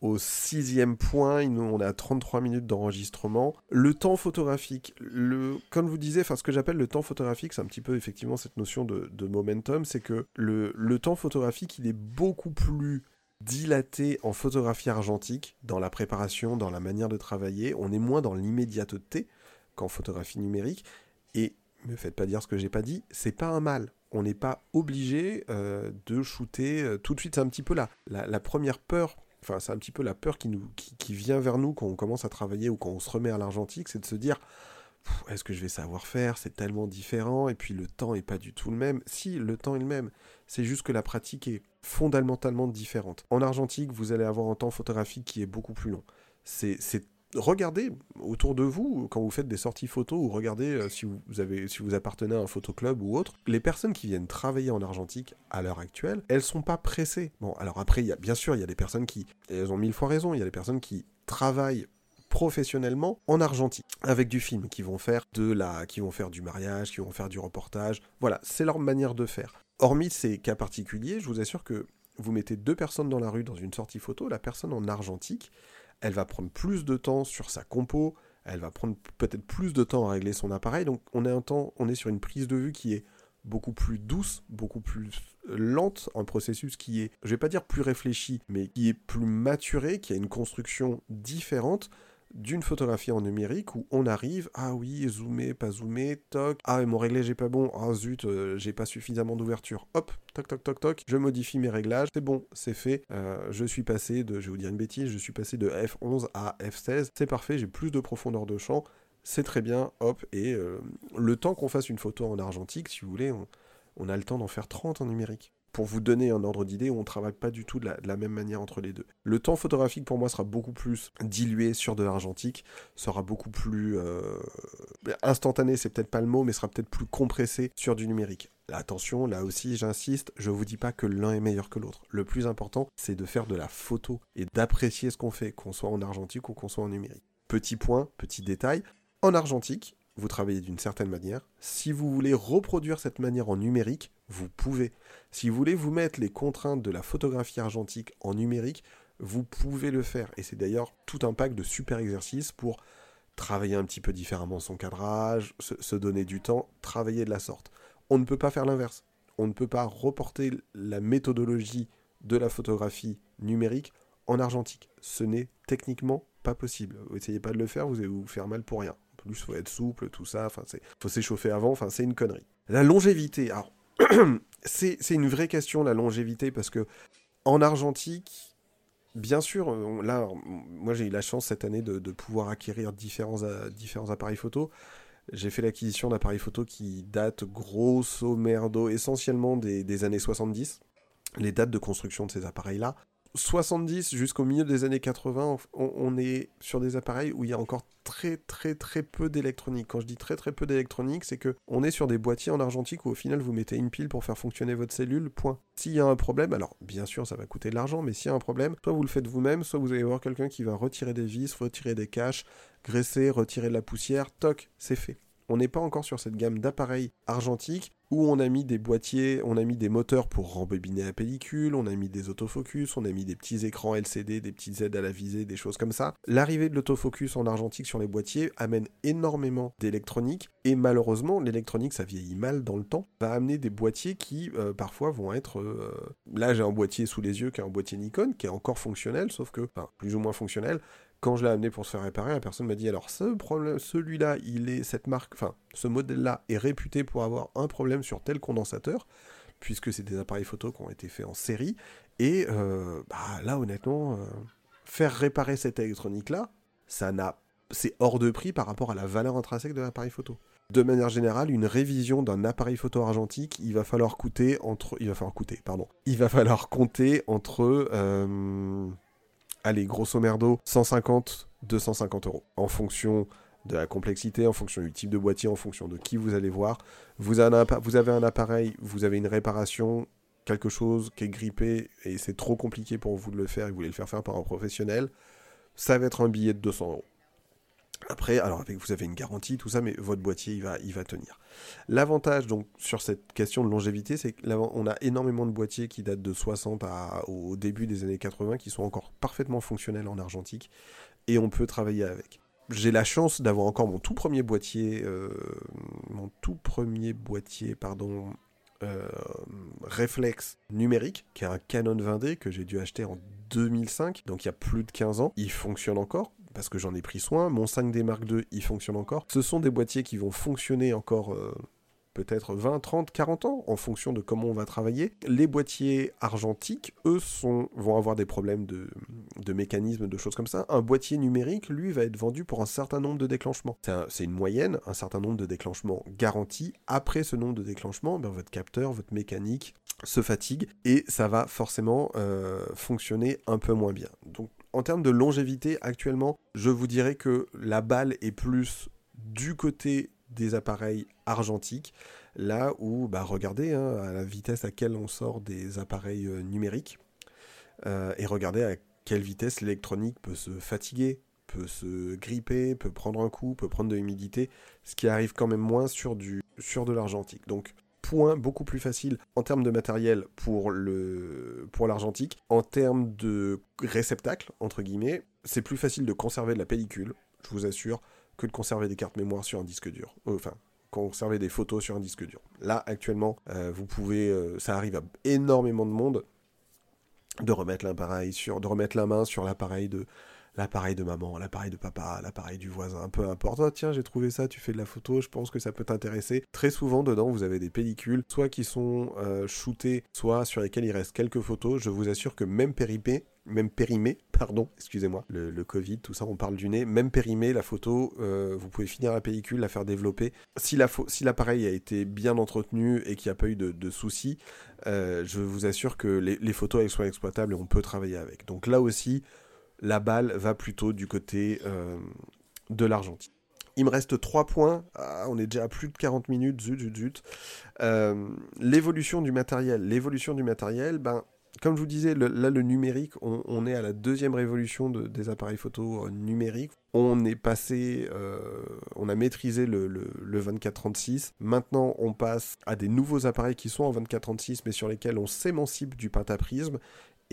au sixième point, on a 33 minutes d'enregistrement. Le temps photographique, le, comme vous disiez, enfin ce que j'appelle le temps photographique, c'est un petit peu effectivement cette notion de, momentum, c'est que le, le, temps photographique, il est beaucoup plus dilaté en photographie argentique, dans la préparation, dans la manière de travailler. On est moins dans l'immédiateté qu'en photographie numérique. Et me faites pas dire ce que j'ai pas dit, c'est pas un mal on n'est pas obligé euh, de shooter euh, tout de suite. C'est un petit peu la, la, première peur, enfin c'est un petit peu la peur qui, nous, qui, vient vers nous quand on commence à travailler ou quand on se remet à l'argentique, c'est de se dire est-ce que je vais savoir faire? C'est tellement différent et puis le temps est pas du tout le même. Si, le temps est le même, c'est juste que la pratique est fondamentalement différente. En argentique, vous allez avoir un temps photographique qui est beaucoup plus long. C'est regardez autour de vous quand vous faites des sorties photos ou regardez euh, si vous avez si vous appartenez à un photoclub ou autre les personnes qui viennent travailler en argentique à l'heure actuelle elles sont pas pressées. Bon alors après il y a bien sûr il y a des personnes qui elles ont mille fois raison il y a des personnes qui travaillent professionnellement en argentique avec du film qui vont faire de la qui vont faire du mariage qui vont faire du reportage. Voilà c'est leur manière de faire. Hormis ces cas particuliers je vous assure que vous mettez deux personnes dans la rue dans une sortie photo la personne en argentique elle va prendre plus de temps sur sa compo, elle va prendre peut-être plus de temps à régler son appareil, donc on est, un temps, on est sur une prise de vue qui est beaucoup plus douce, beaucoup plus lente, un processus qui est, je vais pas dire plus réfléchi, mais qui est plus maturé, qui a une construction différente d'une photographie en numérique où on arrive, ah oui, zoomer, pas zoomer, toc, ah mon réglage est pas bon, ah zut, euh, j'ai pas suffisamment d'ouverture, hop, toc toc toc toc, je modifie mes réglages, c'est bon, c'est fait, euh, je suis passé de, je vais vous dire une bêtise, je suis passé de F11 à F16, c'est parfait, j'ai plus de profondeur de champ, c'est très bien, hop, et euh, le temps qu'on fasse une photo en argentique, si vous voulez, on, on a le temps d'en faire 30 en numérique pour vous donner un ordre d'idée, on ne travaille pas du tout de la, même manière entre les deux. Le temps photographique pour moi sera beaucoup plus dilué sur de l'argentique, sera beaucoup plus euh, instantané, c'est peut-être pas le mot, mais sera peut-être plus compressé sur du numérique. Attention, là aussi j'insiste, je vous dis pas que l'un est meilleur que l'autre. Le plus important, c'est de faire de la photo et d'apprécier ce qu'on fait, qu'on soit en argentique ou qu'on soit en numérique. Petit point, petit détail, en argentique, vous travaillez d'une certaine manière. Si vous voulez reproduire cette manière en numérique, vous pouvez. Si vous voulez vous mettre les contraintes de la photographie argentique en numérique, vous pouvez le faire. Et c'est d'ailleurs tout un pack de super exercices pour travailler un petit peu différemment son cadrage, se, donner du temps, travailler de la sorte. On ne peut pas faire l'inverse. On ne peut pas reporter la méthodologie de la photographie numérique en argentique. Ce n'est techniquement pas possible. Essayez pas de le faire, vous allez vous faire mal pour rien plus, faut être souple, tout ça. Enfin, faut s'échauffer avant. Enfin, c'est une connerie. La longévité. Alors, c'est une vraie question la longévité parce que en argentique, bien sûr, là, moi j'ai eu la chance cette année de, pouvoir acquérir différents, euh, différents appareils photo. J'ai fait l'acquisition d'appareils photo qui datent grosso merdo essentiellement des, des années 70 les dates de construction de ces appareils-là. 70 jusqu'au milieu des années 80, on, est sur des appareils où il y a encore très très très peu d'électronique. Quand je dis très très peu d'électronique, c'est que on est sur des boîtiers en argentique où au final vous mettez une pile pour faire fonctionner votre cellule, point. S'il y a un problème, alors bien sûr ça va coûter de l'argent, mais s'il y a un problème, soit vous le faites vous-même, soit vous allez voir quelqu'un qui va retirer des vis, retirer des caches, graisser, retirer de la poussière, toc, c'est fait. On n'est pas encore sur cette gamme d'appareils argentiques où on a mis des boîtiers, on a mis des moteurs pour rembobiner la pellicule, on a mis des autofocus, on a mis des petits écrans LCD, des petites aides à la visée, des choses comme ça. L'arrivée de l'autofocus en argentique sur les boîtiers amène énormément d'électronique et malheureusement l'électronique ça vieillit mal dans le temps, va amener des boîtiers qui euh, parfois vont être... Euh, là j'ai un boîtier sous les yeux qui est un boîtier Nikon qui est encore fonctionnel sauf que, enfin plus ou moins fonctionnel, quand je l'ai amené pour se faire réparer, la personne m'a dit alors ce problème, celui-là, il est cette marque, enfin ce modèle-là est réputé pour avoir un problème sur tel condensateur, puisque c'est des appareils photo qui ont été faits en série. Et euh, bah, là, honnêtement, euh, faire réparer cette électronique-là, ça n'a, c'est hors de prix par rapport à la valeur intrinsèque de l'appareil photo. De manière générale, une révision d'un appareil photo argentique, il va falloir coûter entre, il va falloir coûter, pardon, il va falloir compter entre euh, allez, grosso merdo, 150, 250 euros. En fonction de la complexité, en fonction du type de boîtier, en fonction de qui vous allez voir. Vous avez un, appareil, vous avez une réparation, quelque chose qui est grippé et c'est trop compliqué pour vous de le faire et vous voulez le faire faire par un professionnel, ça va être un billet de 200 euros. Après, alors vous avez une garantie, tout ça, mais votre boîtier, il va, il va tenir. L'avantage donc sur cette question de longévité, c'est qu'on a énormément de boîtiers qui datent de 60 à, au début des années 80 qui sont encore parfaitement fonctionnels en argentique et on peut travailler avec. J'ai la chance d'avoir encore mon tout premier boîtier, euh, mon tout premier boîtier, pardon, euh, réflexe numérique, qui est un Canon 20D que j'ai dû acheter en 2005, donc il y a plus de 15 ans. Il fonctionne encore parce que j'en ai pris soin. Mon 5D Mark II, il fonctionne encore. Ce sont des boîtiers qui vont fonctionner encore euh, peut-être 20, 30, 40 ans en fonction de comment on va travailler. Les boîtiers argentiques, eux, vont avoir des problèmes de, de mécanisme, de choses comme ça. Un boîtier numérique, lui, va être vendu pour un certain nombre de déclenchements. C'est une moyenne, un certain nombre de déclenchements garantis. Après ce nombre de déclenchements, ben, votre capteur, votre mécanique se fatigue et ça va forcément euh, fonctionner un peu moins bien. Donc en termes de longévité, actuellement, je vous dirais que la balle est plus du côté des appareils argentiques, là où, bah, regardez hein, à la vitesse à laquelle on sort des appareils euh, numériques, euh, et regardez à quelle vitesse l'électronique peut se fatiguer, peut se gripper, peut prendre un coup, peut prendre de l'humidité, ce qui arrive quand même moins sur, du, sur de l'argentique. Donc point beaucoup plus facile en termes de matériel pour le pour l'argentique. En termes de réceptacle, entre guillemets, c'est plus facile de conserver de la pellicule, je vous assure, que de conserver des cartes mémoire sur un disque dur. Euh, enfin, conserver des photos sur un disque dur. Là, actuellement, vous pouvez, ça arrive à énormément de monde de remettre l'appareil sur, de remettre la main sur l'appareil de l'appareil de maman, l'appareil de papa, l'appareil du voisin, peu importe. Oh, tiens, j'ai trouvé ça, tu fais de la photo, je pense que ça peut t'intéresser. Très souvent, dedans, vous avez des pellicules, soit qui sont euh, shootées, soit sur lesquelles il reste quelques photos. Je vous assure que même périmé, même périmé, pardon, excusez-moi, le, Covid, tout ça, on parle du nez, même périmé, la photo, euh, vous pouvez finir la pellicule, la faire développer. Si l'appareil a été bien entretenu et qu'il n'y a pas eu de, soucis, euh, je vous assure que les, les photos elles sont exploitables et on peut travailler avec. Donc là aussi, la balle va plutôt du côté euh, de l'Argentine. Il me reste 3 points. Ah, on est déjà à plus de 40 minutes. Zut, zut, zut. Euh, l'évolution du matériel. L'évolution du matériel, ben, comme je vous disais, là, le numérique, on, est à la deuxième révolution des appareils photo euh, numériques. On est passé, on a maîtrisé le, le, le 24-36. Maintenant, on passe à des nouveaux appareils qui sont en 24-36, mais sur lesquels on s'émancipe du pentaprisme.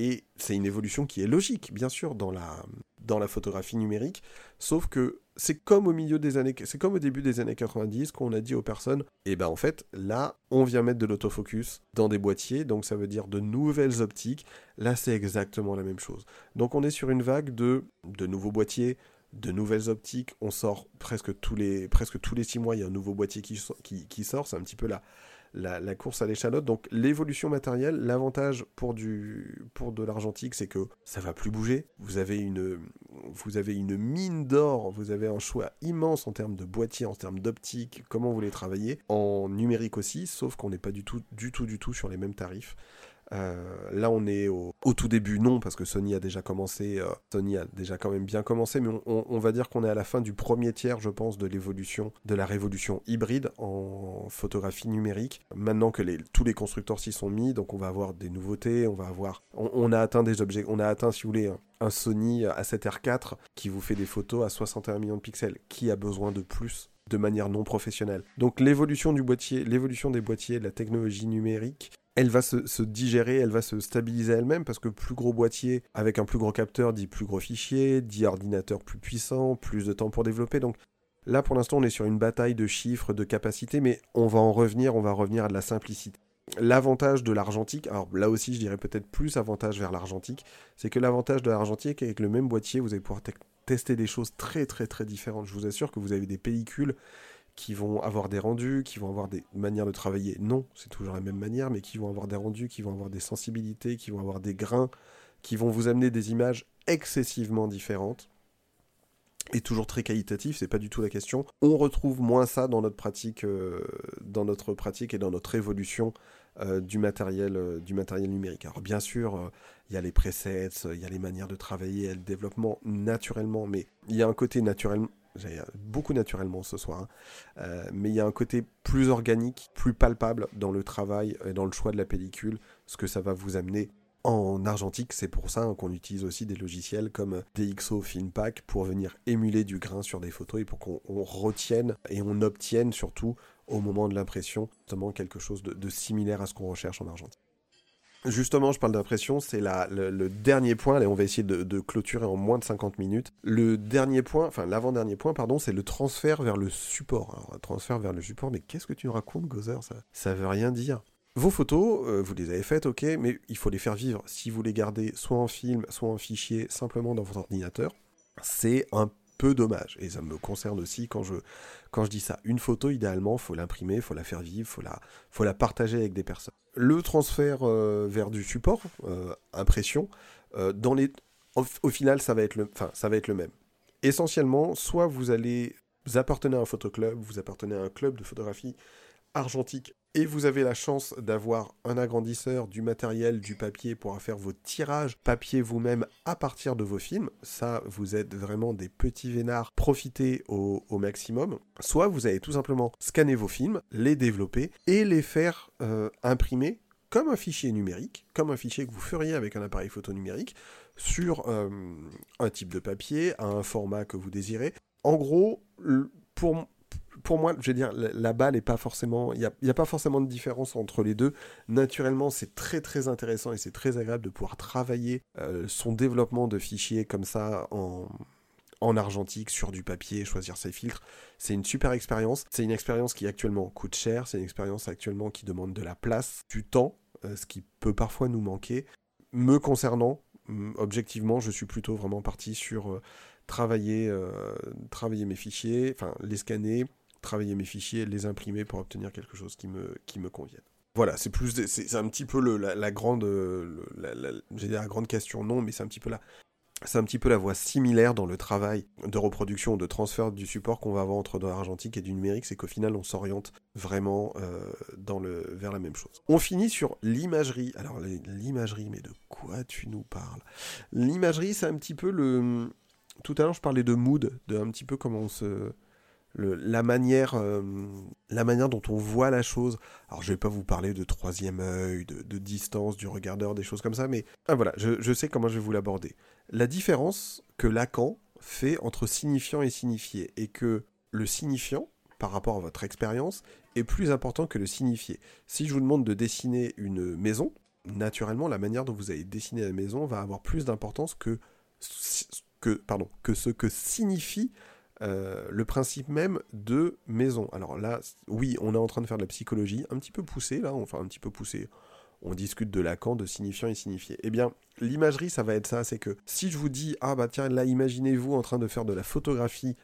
Et c'est une évolution qui est logique, bien sûr, dans la, photographie numérique, sauf que c'est comme au milieu des années, c'est comme au début des années 90 qu'on a dit aux personnes, et eh ben en fait, là, on vient mettre de l'autofocus dans des boîtiers, donc ça veut dire de nouvelles optiques. Là, c'est exactement la même chose. Donc on est sur une vague de, nouveaux boîtiers, de nouvelles optiques. On sort presque tous les, presque tous les six mois, il y a un nouveau boîtier qui sort. C'est un petit peu la, la, course à l'échalote. Donc l'évolution matérielle, l'avantage pour, pour de l'argentique, c'est que ça va plus bouger. Vous avez une, vous avez une mine d'or, vous avez un choix immense en termes de boîtier, en termes d'optique, comment vous les travaillez, en numérique aussi, sauf qu'on n'est pas du tout, du tout sur les mêmes tarifs. Euh, là, on est au, tout début, non, parce que Sony a déjà commencé, euh, Sony a déjà quand même bien commencé, mais on, va dire qu'on est à la fin du premier tiers, je pense, de l'évolution, de la révolution hybride en photographie numérique. Maintenant que tous les constructeurs s'y sont mis, donc on va avoir des nouveautés, on va avoir, on, a atteint des objets, on a atteint, si vous voulez, un, Sony A7R4 qui vous fait des photos à 61 millions de pixels. Qui a besoin de plus de manière non professionnelle? Donc l'évolution du boîtier, l'évolution des boîtiers, la technologie numérique elle va se, digérer, elle va se stabiliser elle-même parce que plus gros boîtier avec un plus gros capteur dit plus gros fichier, dit ordinateur plus puissant, plus de temps pour développer. Donc là pour l'instant on est sur une bataille de chiffres, de capacité, mais on va en revenir, on va revenir à de la simplicité. L'avantage de l'argentique, alors là aussi je dirais peut-être plus avantage vers l'argentique, c'est que l'avantage de l'argentique avec le même boîtier vous allez pouvoir tester des choses très très très différentes. Je vous assure que vous avez des pellicules qui vont avoir des rendus, qui vont avoir des manières de travailler. Non, c'est toujours la même manière, mais qui vont avoir des rendus, qui vont avoir des sensibilités, qui vont avoir des grains, qui vont vous amener des images excessivement différentes et toujours très qualitatif, c'est pas du tout la question. On retrouve moins ça dans notre pratique, euh, dans notre pratique et dans notre évolution euh, du matériel, euh, du matériel numérique. Alors bien sûr, il y a les presets, il y a les manières de travailler, le développement naturellement, mais il y a un côté naturellement beaucoup naturellement ce soir, hein. euh, mais il y a un côté plus organique, plus palpable dans le travail et dans le choix de la pellicule, ce que ça va vous amener en argentique. C'est pour ça qu'on utilise aussi des logiciels comme DxO Filmpack pour venir émuler du grain sur des photos et pour qu'on retienne et on obtienne surtout au moment de l'impression justement quelque chose de similaire à ce qu'on recherche en argentique. Justement, je parle d'impression, c'est le, le, dernier point, et on va essayer de, clôturer en moins de 50 minutes. Le dernier point, enfin l'avant-dernier point, pardon, c'est le transfert vers le support. Alors, transfert vers le support, mais qu'est-ce que tu racontes, Gozer? Ça, ça veut rien dire. Vos photos, euh, vous les avez faites, ok, mais il faut les faire vivre. Si vous les gardez soit en film, soit en fichier, simplement dans votre ordinateur, c'est un peu dommage. Et ça me concerne aussi quand je, quand je dis ça. Une photo, idéalement, faut l'imprimer, faut la faire vivre, faut la, faut la partager avec des personnes. Le transfert euh, vers du support, euh, impression, euh, au, final, ça va, être le, ça va être le même. Essentiellement, soit vous allez, vous appartenez à un photoclub, vous appartenez à un club de photographie argentique et vous avez la chance d'avoir un agrandisseur, du matériel, du papier pour faire vos tirages papier vous-même à partir de vos films, ça vous êtes vraiment des petits vénards, profitez au, maximum. Soit vous allez tout simplement scanner vos films, les développer et les faire euh, imprimer comme un fichier numérique, comme un fichier que vous feriez avec un appareil photo numérique, sur euh, un type de papier, un format que vous désirez. En gros, pour, pour moi, je veux dire, la, balle n'est pas forcément. Il n'y a, pas forcément de différence entre les deux. Naturellement, c'est très très intéressant et c'est très agréable de pouvoir travailler euh, son développement de fichiers comme ça en, en argentique sur du papier, choisir ses filtres. C'est une super expérience. C'est une expérience qui actuellement coûte cher. C'est une expérience actuellement qui demande de la place, du temps, euh, ce qui peut parfois nous manquer. Me concernant, objectivement, je suis plutôt vraiment parti sur euh, travailler, travailler mes fichiers, enfin les scanner, travailler mes fichiers, les imprimer pour obtenir quelque chose qui me, qui me convienne. Voilà, c'est plus, c'est un petit peu le, la, grande, la, la, grande question, non, mais c'est un petit peu la, c'est un petit peu la voie similaire dans le travail de reproduction, de transfert du support qu'on va avoir entre de l'argentique et du numérique, c'est qu'au final on s'oriente vraiment euh, dans le, vers la même chose. On finit sur l'imagerie. Alors l'imagerie, mais de quoi tu nous parles? L'imagerie, c'est un petit peu le... Tout à l'heure je parlais de mood, de un petit peu comment on se la, manière, euh, la manière dont on voit la chose. Alors, je vais pas vous parler de troisième œil, de, distance, du regardeur, des choses comme ça, mais ah, voilà, je, sais comment je vais vous l'aborder. La différence que Lacan fait entre signifiant et signifié, et que le signifiant, par rapport à votre expérience, est plus important que le signifié. Si je vous demande de dessiner une maison, naturellement, la manière dont vous allez dessiner la maison va avoir plus d'importance que, que, que ce que signifie euh, le principe même de maison. Alors là, oui, on est en train de faire de la psychologie, un petit peu poussée, là, enfin un petit peu poussée. On discute de Lacan, de signifiant et signifié. Eh bien, l'imagerie, ça va être ça, c'est que si je vous dis, ah bah tiens, là, imaginez-vous en train de faire de la photographie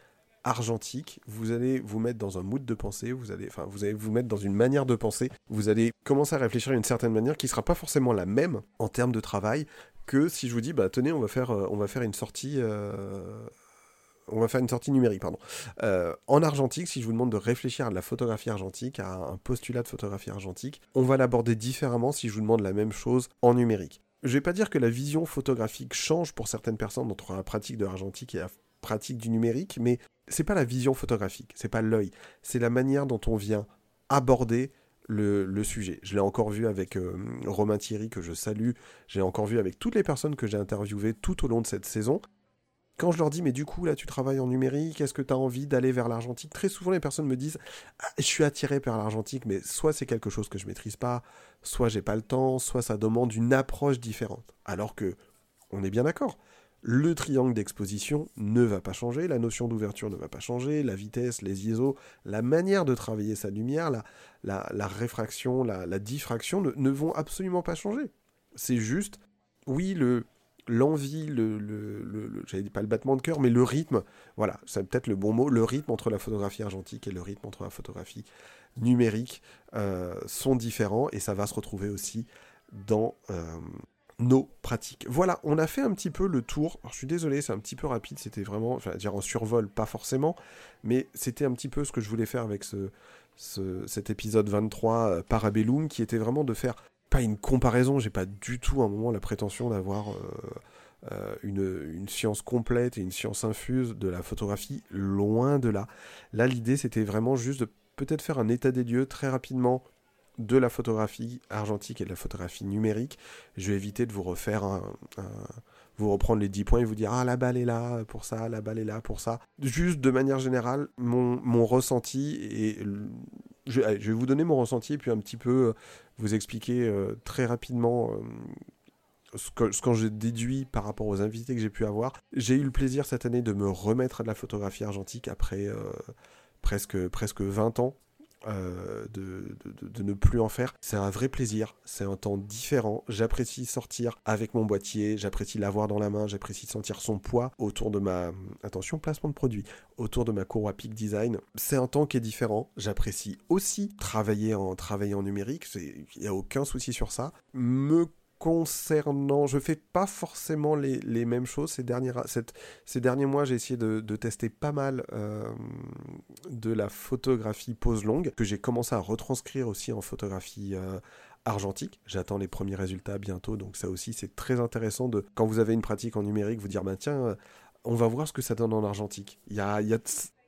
argentique, vous allez vous mettre dans un mood de pensée, vous allez, enfin, vous allez vous mettre dans une manière de penser, vous allez commencer à réfléchir d'une certaine manière qui sera pas forcément la même en termes de travail que si je vous dis, bah tenez, on va faire, euh, on va faire une sortie euh, on va faire une sortie numérique, pardon. Euh, en argentique, si je vous demande de réfléchir à de la photographie argentique, à un postulat de photographie argentique, on va l'aborder différemment si je vous demande la même chose en numérique. Je vais pas dire que la vision photographique change pour certaines personnes entre la pratique de l'argentique et la pratique du numérique, mais c'est pas la vision photographique, c'est pas l'œil, c'est la manière dont on vient aborder le, sujet. Je l'ai encore vu avec euh, Romain Thierry, que je salue. J'ai encore vu avec toutes les personnes que j'ai interviewées tout au long de cette saison quand je leur dis, mais du coup, là, tu travailles en numérique, est-ce que tu as envie d'aller vers l'argentique? Très souvent, les personnes me disent, ah, je suis attiré par l'argentique, mais soit c'est quelque chose que je maîtrise pas, soit j'ai pas le temps, soit ça demande une approche différente. Alors que, on est bien d'accord, le triangle d'exposition ne va pas changer, la notion d'ouverture ne va pas changer, la vitesse, les ISO, la manière de travailler sa lumière, la, réfraction, la, diffraction ne vont absolument pas changer. C'est juste, oui, le, l'envie, le, le, le, pas le battement de cœur, mais le rythme, voilà, c'est peut-être le bon mot, le rythme entre la photographie argentique et le rythme entre la photographie numérique euh, sont différents et ça va se retrouver aussi dans euh, nos pratiques. Voilà, on a fait un petit peu le tour. Je suis désolé, c'est un petit peu rapide, c'était vraiment, enfin, dire en survol, pas forcément, mais c'était un petit peu ce que je voulais faire avec ce cet épisode 23 euh, Parabellum, qui était vraiment de faire pas une comparaison, j'ai pas du tout à un moment la prétention d'avoir euh, euh, une, science complète et une science infuse de la photographie, loin de là. Là, l'idée, c'était vraiment juste de peut-être faire un état des lieux très rapidement de la photographie argentique et de la photographie numérique. Je vais éviter de vous refaire vous reprendre les 10 points et vous dire ah la balle est là pour ça, la balle est là pour ça. Juste de manière générale, mon, mon ressenti et je, vais vous donner mon ressenti et puis un petit peu euh, vous expliquer euh, très rapidement euh, ce que, j'ai déduit par rapport aux invités que j'ai pu avoir. J'ai eu le plaisir cette année de me remettre à de la photographie argentique après presque, presque 20 ans. Euh, de, ne plus en faire. C'est un vrai plaisir, c'est un temps différent. J'apprécie sortir avec mon boîtier, j'apprécie l'avoir dans la main, j'apprécie sentir son poids autour de ma... Attention, placement de produit, autour de ma courroie Peak Design. C'est un temps qui est différent. J'apprécie aussi travailler en, travailler en numérique, il n'y a aucun souci sur ça. Me concernant, je fais pas forcément les, les mêmes choses ces derniers, ces derniers mois. J'ai essayé de, de, tester pas mal euh, de la photographie pose longue que j'ai commencé à retranscrire aussi en photographie euh, argentique. J'attends les premiers résultats bientôt, donc ça aussi c'est très intéressant de quand vous avez une pratique en numérique, vous dire bah tiens, on va voir ce que ça donne en argentique. Il y a, y a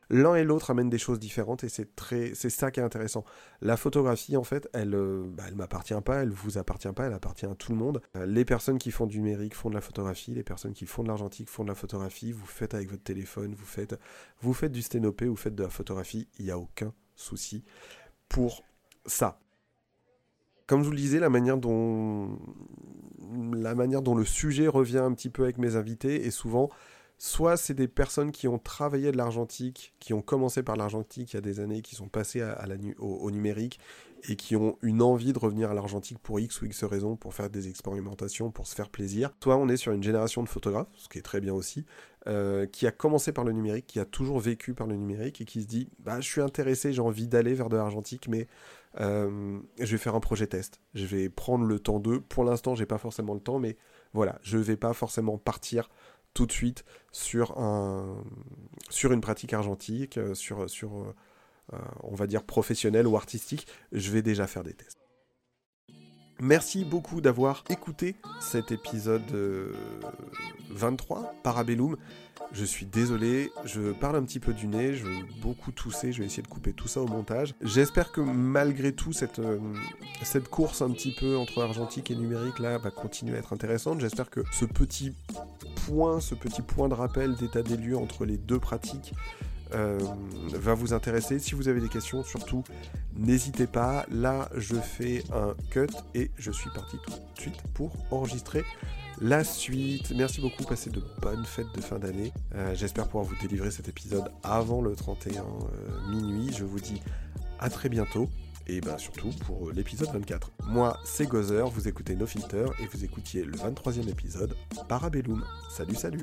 l'un et l'autre amènent des choses différentes et c'est très c'est ça qui est intéressant. La photographie en fait elle euh, bah, elle m'appartient pas elle vous appartient pas elle appartient à tout le monde. Euh, les personnes qui font du numérique font de la photographie les personnes qui font de l'argentique font de la photographie vous faites avec votre téléphone vous faites vous faites du sténopé vous faites de la photographie il n'y a aucun souci pour ça. Comme je vous le disais, la manière dont la manière dont le sujet revient un petit peu avec mes invités est souvent soit c'est des personnes qui ont travaillé de l'argentique, qui ont commencé par l'argentique il y a des années, qui sont passées au, numérique et qui ont une envie de revenir à l'argentique pour X ou X raisons, pour faire des expérimentations, pour se faire plaisir. Soit on est sur une génération de photographes, ce qui est très bien aussi, euh, qui a commencé par le numérique, qui a toujours vécu par le numérique et qui se dit bah, je suis intéressé, j'ai envie d'aller vers de l'argentique, mais euh, je vais faire un projet test. Je vais prendre le temps d'eux. Pour l'instant, j'ai pas forcément le temps, mais voilà, je vais pas forcément partir tout de suite sur, un, sur une pratique argentique, euh, sur, sur on va dire professionnelle ou artistique. Je vais déjà faire des tests. Merci beaucoup d'avoir écouté cet épisode 23, euh, Parabellum. Je suis désolé, je parle un petit peu du nez, je vais beaucoup tousser, je vais essayer de couper tout ça au montage. J'espère que malgré tout, cette, euh, cette course un petit peu entre argentique et numérique là va continuer à être intéressante. J'espère que ce petit ce petit point de rappel d'état des lieux entre les deux pratiques euh, va vous intéresser. Si vous avez des questions, surtout, n'hésitez pas. Là, je fais un cut et je suis parti tout de suite pour enregistrer la suite. Merci beaucoup, passez de bonnes fêtes de fin d'année. Euh, j'espère pouvoir vous délivrer cet épisode avant le 31 euh, minuit. Je vous dis à très bientôt. Et bien surtout pour l'épisode 24. Moi, c'est Gozer, vous écoutez No Filter et vous écoutiez le 23e épisode Parabellum. Salut, salut